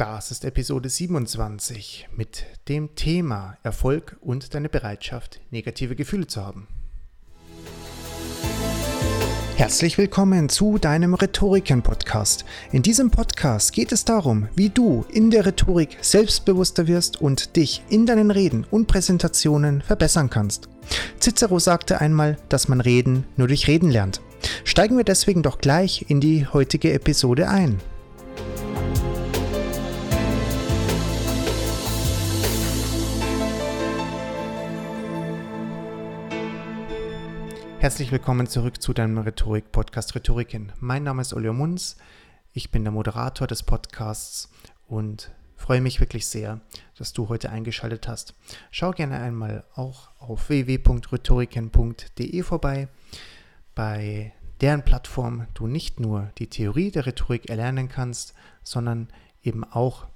Das ist Episode 27 mit dem Thema Erfolg und deine Bereitschaft, negative Gefühle zu haben. Herzlich willkommen zu deinem Rhetoriken-Podcast. In diesem Podcast geht es darum, wie du in der Rhetorik selbstbewusster wirst und dich in deinen Reden und Präsentationen verbessern kannst. Cicero sagte einmal, dass man Reden nur durch Reden lernt. Steigen wir deswegen doch gleich in die heutige Episode ein. Herzlich willkommen zurück zu deinem Rhetorik-Podcast Rhetoriken. Mein Name ist Olio Munz, ich bin der Moderator des Podcasts und freue mich wirklich sehr, dass du heute eingeschaltet hast. Schau gerne einmal auch auf www.rhetoriken.de vorbei, bei deren Plattform du nicht nur die Theorie der Rhetorik erlernen kannst, sondern eben auch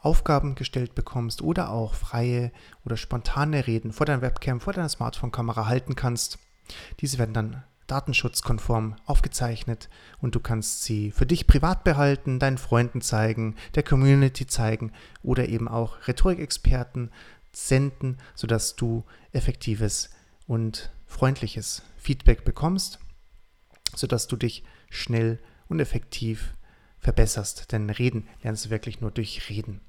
Aufgaben gestellt bekommst oder auch freie oder spontane Reden vor deiner Webcam, vor deiner Smartphone-Kamera halten kannst diese werden dann datenschutzkonform aufgezeichnet und du kannst sie für dich privat behalten, deinen Freunden zeigen, der Community zeigen oder eben auch Rhetorikexperten senden, sodass du effektives und freundliches Feedback bekommst, sodass du dich schnell und effektiv verbesserst. Denn Reden lernst du wirklich nur durch Reden.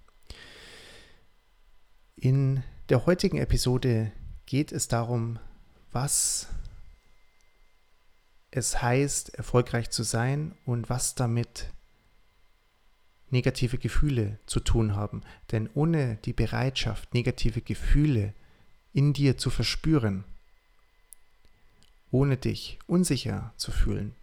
In der heutigen Episode geht es darum, was es heißt, erfolgreich zu sein und was damit negative Gefühle zu tun haben. Denn ohne die Bereitschaft, negative Gefühle in dir zu verspüren, ohne dich unsicher zu fühlen,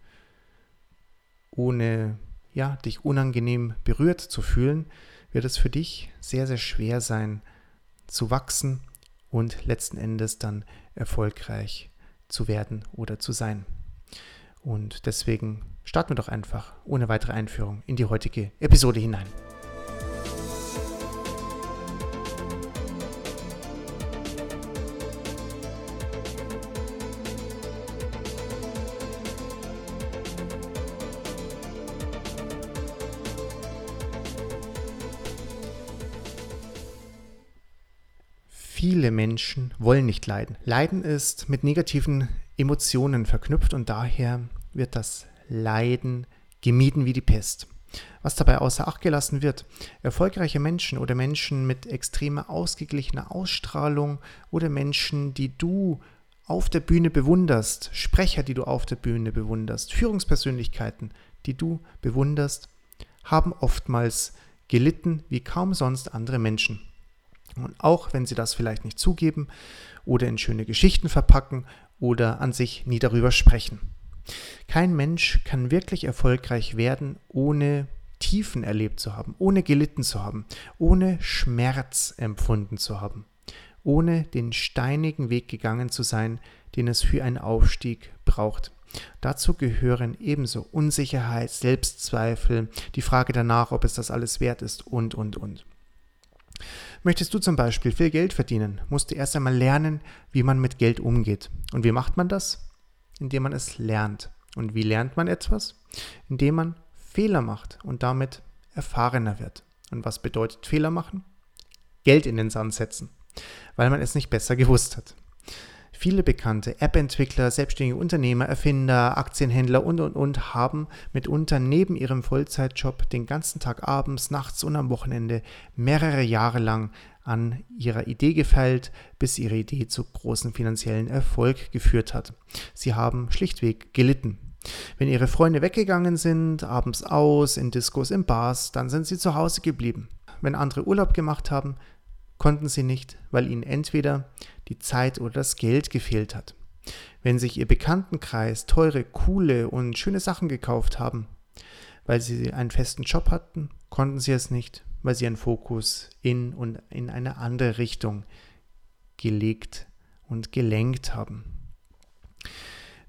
ohne ja, dich unangenehm berührt zu fühlen, wird es für dich sehr, sehr schwer sein, zu wachsen und letzten Endes dann erfolgreich zu werden oder zu sein. Und deswegen starten wir doch einfach ohne weitere Einführung in die heutige Episode hinein. Viele Menschen wollen nicht leiden. Leiden ist mit negativen Emotionen verknüpft und daher wird das Leiden gemieden wie die Pest. Was dabei außer Acht gelassen wird, erfolgreiche Menschen oder Menschen mit extremer ausgeglichener Ausstrahlung oder Menschen, die du auf der Bühne bewunderst, Sprecher, die du auf der Bühne bewunderst, Führungspersönlichkeiten, die du bewunderst, haben oftmals gelitten wie kaum sonst andere Menschen. Und auch wenn sie das vielleicht nicht zugeben oder in schöne Geschichten verpacken oder an sich nie darüber sprechen. Kein Mensch kann wirklich erfolgreich werden, ohne Tiefen erlebt zu haben, ohne gelitten zu haben, ohne Schmerz empfunden zu haben, ohne den steinigen Weg gegangen zu sein, den es für einen Aufstieg braucht. Dazu gehören ebenso Unsicherheit, Selbstzweifel, die Frage danach, ob es das alles wert ist und, und, und. Möchtest du zum Beispiel viel Geld verdienen, musst du erst einmal lernen, wie man mit Geld umgeht. Und wie macht man das? Indem man es lernt. Und wie lernt man etwas? Indem man Fehler macht und damit erfahrener wird. Und was bedeutet Fehler machen? Geld in den Sand setzen, weil man es nicht besser gewusst hat. Viele bekannte App-Entwickler, selbstständige Unternehmer, Erfinder, Aktienhändler und, und, und haben mitunter neben ihrem Vollzeitjob den ganzen Tag abends, nachts und am Wochenende mehrere Jahre lang an ihrer Idee gefeilt, bis ihre Idee zu großen finanziellen Erfolg geführt hat. Sie haben schlichtweg gelitten. Wenn ihre Freunde weggegangen sind, abends aus, in Diskos, in Bars, dann sind sie zu Hause geblieben. Wenn andere Urlaub gemacht haben, konnten sie nicht, weil ihnen entweder die Zeit oder das Geld gefehlt hat. Wenn sich ihr Bekanntenkreis teure, coole und schöne Sachen gekauft haben, weil sie einen festen Job hatten, konnten sie es nicht, weil sie ihren Fokus in und in eine andere Richtung gelegt und gelenkt haben.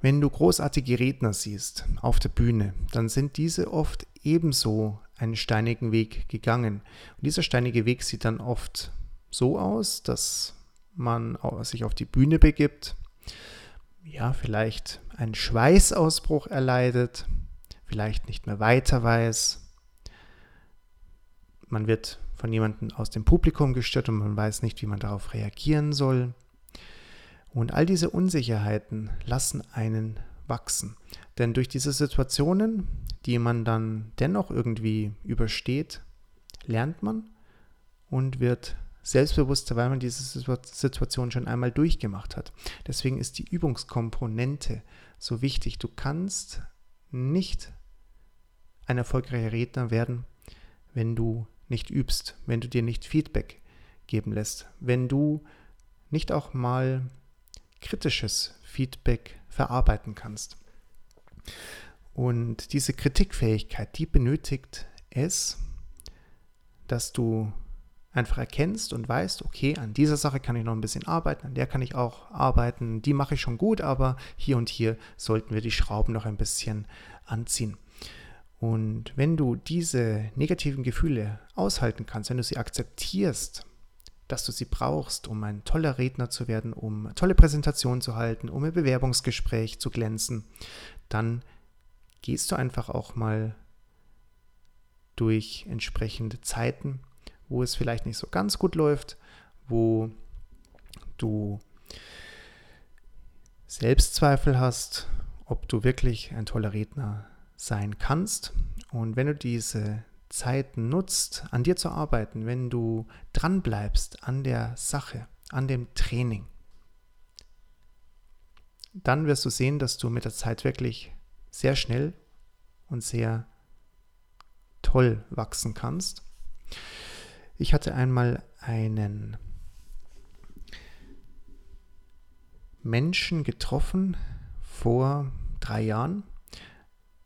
Wenn du großartige Redner siehst auf der Bühne, dann sind diese oft ebenso einen steinigen Weg gegangen. Und dieser steinige Weg sieht dann oft so aus, dass man sich auf die Bühne begibt, ja, vielleicht einen Schweißausbruch erleidet, vielleicht nicht mehr weiter weiß, man wird von jemandem aus dem Publikum gestört und man weiß nicht, wie man darauf reagieren soll. Und all diese Unsicherheiten lassen einen wachsen. Denn durch diese Situationen, die man dann dennoch irgendwie übersteht, lernt man und wird selbstbewusster, weil man diese Situation schon einmal durchgemacht hat. Deswegen ist die Übungskomponente so wichtig. Du kannst nicht ein erfolgreicher Redner werden, wenn du nicht übst, wenn du dir nicht Feedback geben lässt, wenn du nicht auch mal kritisches Feedback verarbeiten kannst. Und diese Kritikfähigkeit, die benötigt es, dass du einfach erkennst und weißt, okay, an dieser Sache kann ich noch ein bisschen arbeiten, an der kann ich auch arbeiten, die mache ich schon gut, aber hier und hier sollten wir die Schrauben noch ein bisschen anziehen. Und wenn du diese negativen Gefühle aushalten kannst, wenn du sie akzeptierst, dass du sie brauchst, um ein toller Redner zu werden, um tolle Präsentationen zu halten, um im Bewerbungsgespräch zu glänzen, dann gehst du einfach auch mal durch entsprechende Zeiten, wo es vielleicht nicht so ganz gut läuft, wo du Selbstzweifel hast, ob du wirklich ein toller Redner sein kannst. Und wenn du diese Zeit nutzt, an dir zu arbeiten, wenn du dran bleibst an der Sache, an dem Training, dann wirst du sehen, dass du mit der Zeit wirklich sehr schnell und sehr toll wachsen kannst. Ich hatte einmal einen Menschen getroffen vor drei Jahren,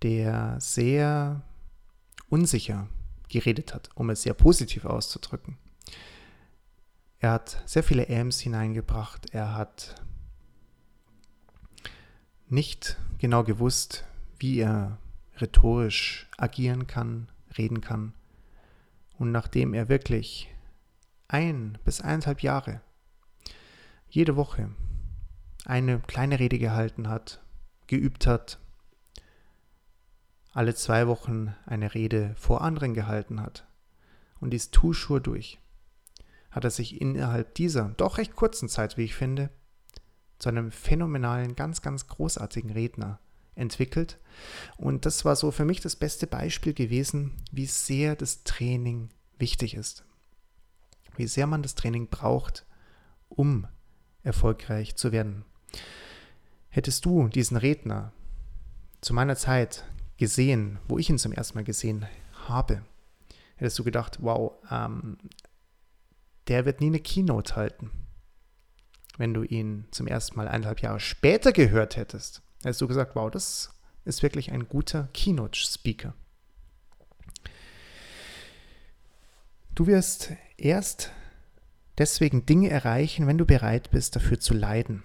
der sehr unsicher geredet hat, um es sehr positiv auszudrücken. Er hat sehr viele Ams hineingebracht. Er hat nicht genau gewusst, wie er rhetorisch agieren kann, reden kann. Und nachdem er wirklich ein bis eineinhalb Jahre jede Woche eine kleine Rede gehalten hat, geübt hat, alle zwei Wochen eine Rede vor anderen gehalten hat und dies Tuschur durch, hat er sich innerhalb dieser doch recht kurzen Zeit, wie ich finde, zu einem phänomenalen, ganz, ganz großartigen Redner entwickelt. Und das war so für mich das beste Beispiel gewesen, wie sehr das Training wichtig ist. Wie sehr man das Training braucht, um erfolgreich zu werden. Hättest du diesen Redner zu meiner Zeit gesehen, wo ich ihn zum ersten Mal gesehen habe, hättest du gedacht, wow, ähm, der wird nie eine Keynote halten. Wenn du ihn zum ersten Mal eineinhalb Jahre später gehört hättest, hättest du gesagt, wow, das ist wirklich ein guter Keynote-Speaker. Du wirst erst deswegen Dinge erreichen, wenn du bereit bist, dafür zu leiden.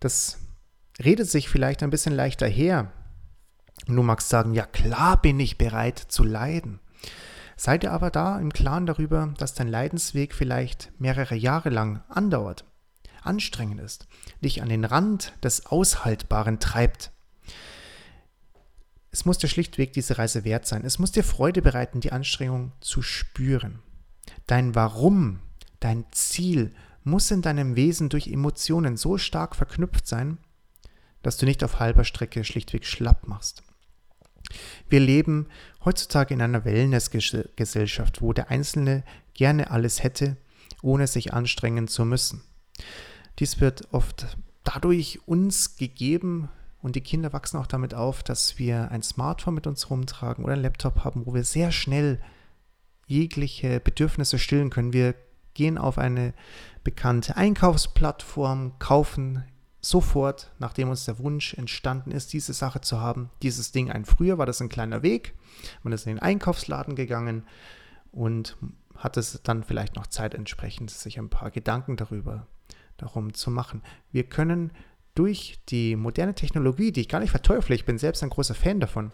Das redet sich vielleicht ein bisschen leichter her, und du magst sagen, ja klar bin ich bereit zu leiden. Sei dir aber da im Klaren darüber, dass dein Leidensweg vielleicht mehrere Jahre lang andauert, anstrengend ist, dich an den Rand des Aushaltbaren treibt. Es muss dir schlichtweg diese Reise wert sein. Es muss dir Freude bereiten, die Anstrengung zu spüren. Dein Warum, dein Ziel muss in deinem Wesen durch Emotionen so stark verknüpft sein, dass du nicht auf halber Strecke schlichtweg schlapp machst. Wir leben heutzutage in einer Wellnessgesellschaft, wo der Einzelne gerne alles hätte, ohne sich anstrengen zu müssen. Dies wird oft dadurch uns gegeben und die Kinder wachsen auch damit auf, dass wir ein Smartphone mit uns rumtragen oder einen Laptop haben, wo wir sehr schnell jegliche Bedürfnisse stillen können. Wir gehen auf eine bekannte Einkaufsplattform, kaufen sofort, nachdem uns der Wunsch entstanden ist, diese Sache zu haben, dieses Ding ein. Früher war das ein kleiner Weg. Man ist in den Einkaufsladen gegangen und hat es dann vielleicht noch Zeit entsprechend, sich ein paar Gedanken darüber darum zu machen. Wir können durch die moderne Technologie, die ich gar nicht verteufle, ich bin selbst ein großer Fan davon,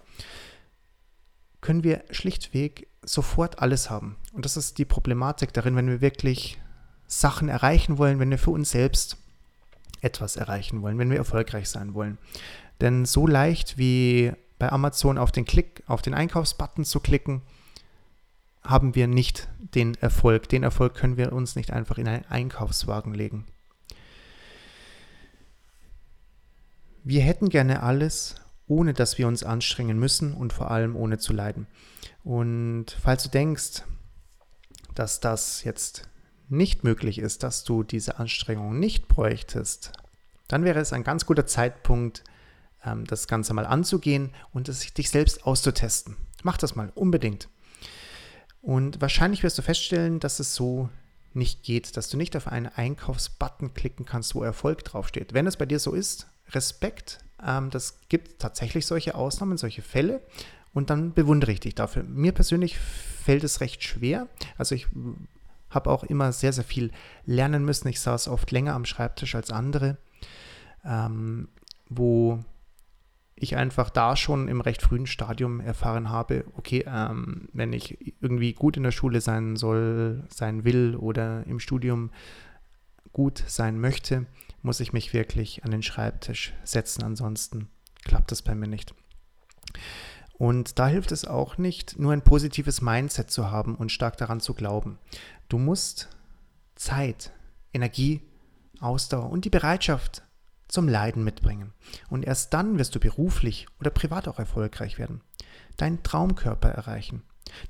können wir schlichtweg sofort alles haben. Und das ist die Problematik darin, wenn wir wirklich Sachen erreichen wollen, wenn wir für uns selbst etwas erreichen wollen, wenn wir erfolgreich sein wollen. Denn so leicht wie bei Amazon auf den Klick, auf den Einkaufsbutton zu klicken, haben wir nicht den Erfolg. Den Erfolg können wir uns nicht einfach in einen Einkaufswagen legen. Wir hätten gerne alles, ohne dass wir uns anstrengen müssen und vor allem ohne zu leiden. Und falls du denkst, dass das jetzt nicht möglich ist, dass du diese Anstrengung nicht bräuchtest, dann wäre es ein ganz guter Zeitpunkt, ähm, das Ganze mal anzugehen und es, dich selbst auszutesten. Mach das mal unbedingt. Und wahrscheinlich wirst du feststellen, dass es so nicht geht, dass du nicht auf einen Einkaufsbutton klicken kannst, wo Erfolg draufsteht. Wenn es bei dir so ist, Respekt. Ähm, das gibt tatsächlich solche Ausnahmen, solche Fälle. Und dann bewundere ich dich dafür. Mir persönlich fällt es recht schwer. Also ich habe auch immer sehr, sehr viel lernen müssen. Ich saß oft länger am Schreibtisch als andere, ähm, wo ich einfach da schon im recht frühen Stadium erfahren habe, okay, ähm, wenn ich irgendwie gut in der Schule sein soll, sein will oder im Studium gut sein möchte, muss ich mich wirklich an den Schreibtisch setzen, ansonsten klappt das bei mir nicht. Und da hilft es auch nicht, nur ein positives Mindset zu haben und stark daran zu glauben. Du musst Zeit, Energie, Ausdauer und die Bereitschaft zum Leiden mitbringen. Und erst dann wirst du beruflich oder privat auch erfolgreich werden. Deinen Traumkörper erreichen.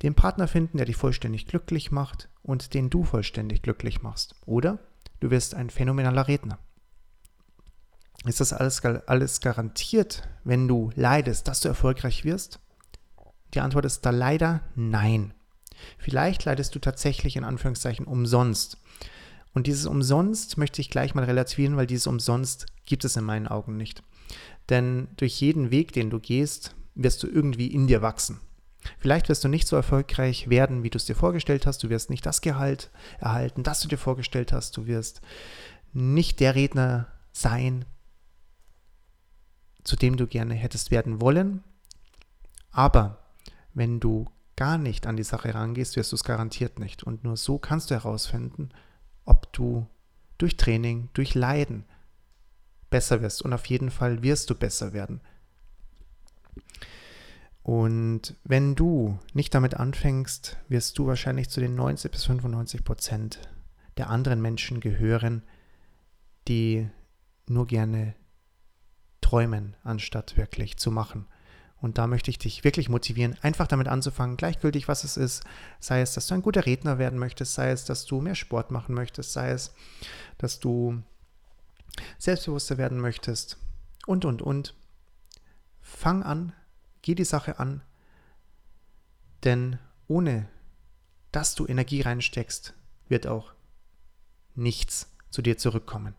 Den Partner finden, der dich vollständig glücklich macht und den du vollständig glücklich machst. Oder du wirst ein phänomenaler Redner. Ist das alles, alles garantiert, wenn du leidest, dass du erfolgreich wirst? Die Antwort ist da leider nein. Vielleicht leidest du tatsächlich in Anführungszeichen umsonst. Und dieses umsonst möchte ich gleich mal relativieren, weil dieses umsonst gibt es in meinen Augen nicht. Denn durch jeden Weg, den du gehst, wirst du irgendwie in dir wachsen. Vielleicht wirst du nicht so erfolgreich werden, wie du es dir vorgestellt hast. Du wirst nicht das Gehalt erhalten, das du dir vorgestellt hast. Du wirst nicht der Redner sein, zu dem du gerne hättest werden wollen. Aber wenn du gar nicht an die Sache rangehst, wirst du es garantiert nicht. Und nur so kannst du herausfinden, ob du durch Training, durch Leiden besser wirst. Und auf jeden Fall wirst du besser werden. Und wenn du nicht damit anfängst, wirst du wahrscheinlich zu den 90 bis 95 Prozent der anderen Menschen gehören, die nur gerne träumen, anstatt wirklich zu machen. Und da möchte ich dich wirklich motivieren, einfach damit anzufangen, gleichgültig was es ist. Sei es, dass du ein guter Redner werden möchtest, sei es, dass du mehr Sport machen möchtest, sei es, dass du selbstbewusster werden möchtest und, und, und. Fang an, geh die Sache an, denn ohne dass du Energie reinsteckst, wird auch nichts zu dir zurückkommen.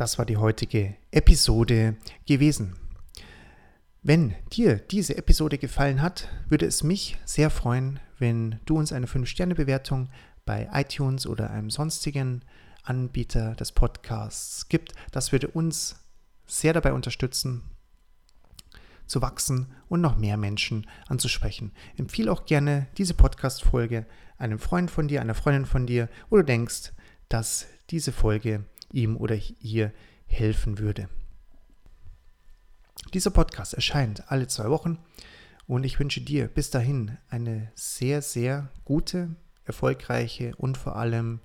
Das war die heutige Episode gewesen. Wenn dir diese Episode gefallen hat, würde es mich sehr freuen, wenn du uns eine 5-Sterne-Bewertung bei iTunes oder einem sonstigen Anbieter des Podcasts gibt. Das würde uns sehr dabei unterstützen, zu wachsen und noch mehr Menschen anzusprechen. Empfehle auch gerne diese Podcast-Folge einem Freund von dir, einer Freundin von dir, wo du denkst, dass diese Folge ihm oder ihr helfen würde. Dieser Podcast erscheint alle zwei Wochen und ich wünsche dir bis dahin eine sehr, sehr gute, erfolgreiche und vor allem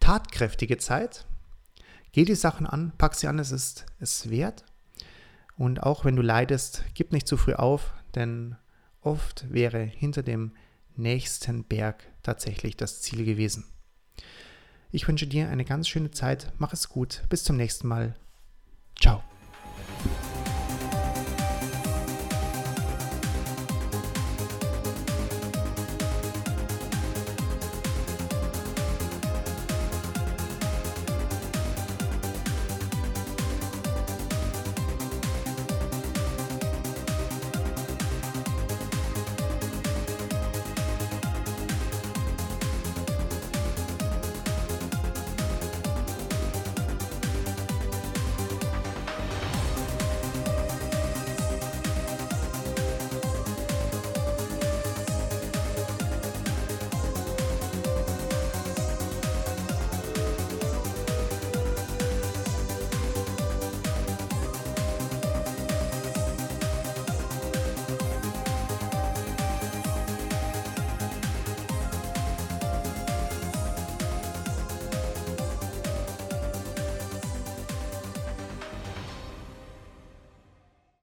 tatkräftige Zeit. Geh die Sachen an, pack sie an, es ist es wert. Und auch wenn du leidest, gib nicht zu früh auf, denn oft wäre hinter dem nächsten Berg tatsächlich das Ziel gewesen. Ich wünsche dir eine ganz schöne Zeit. Mach es gut. Bis zum nächsten Mal. Ciao.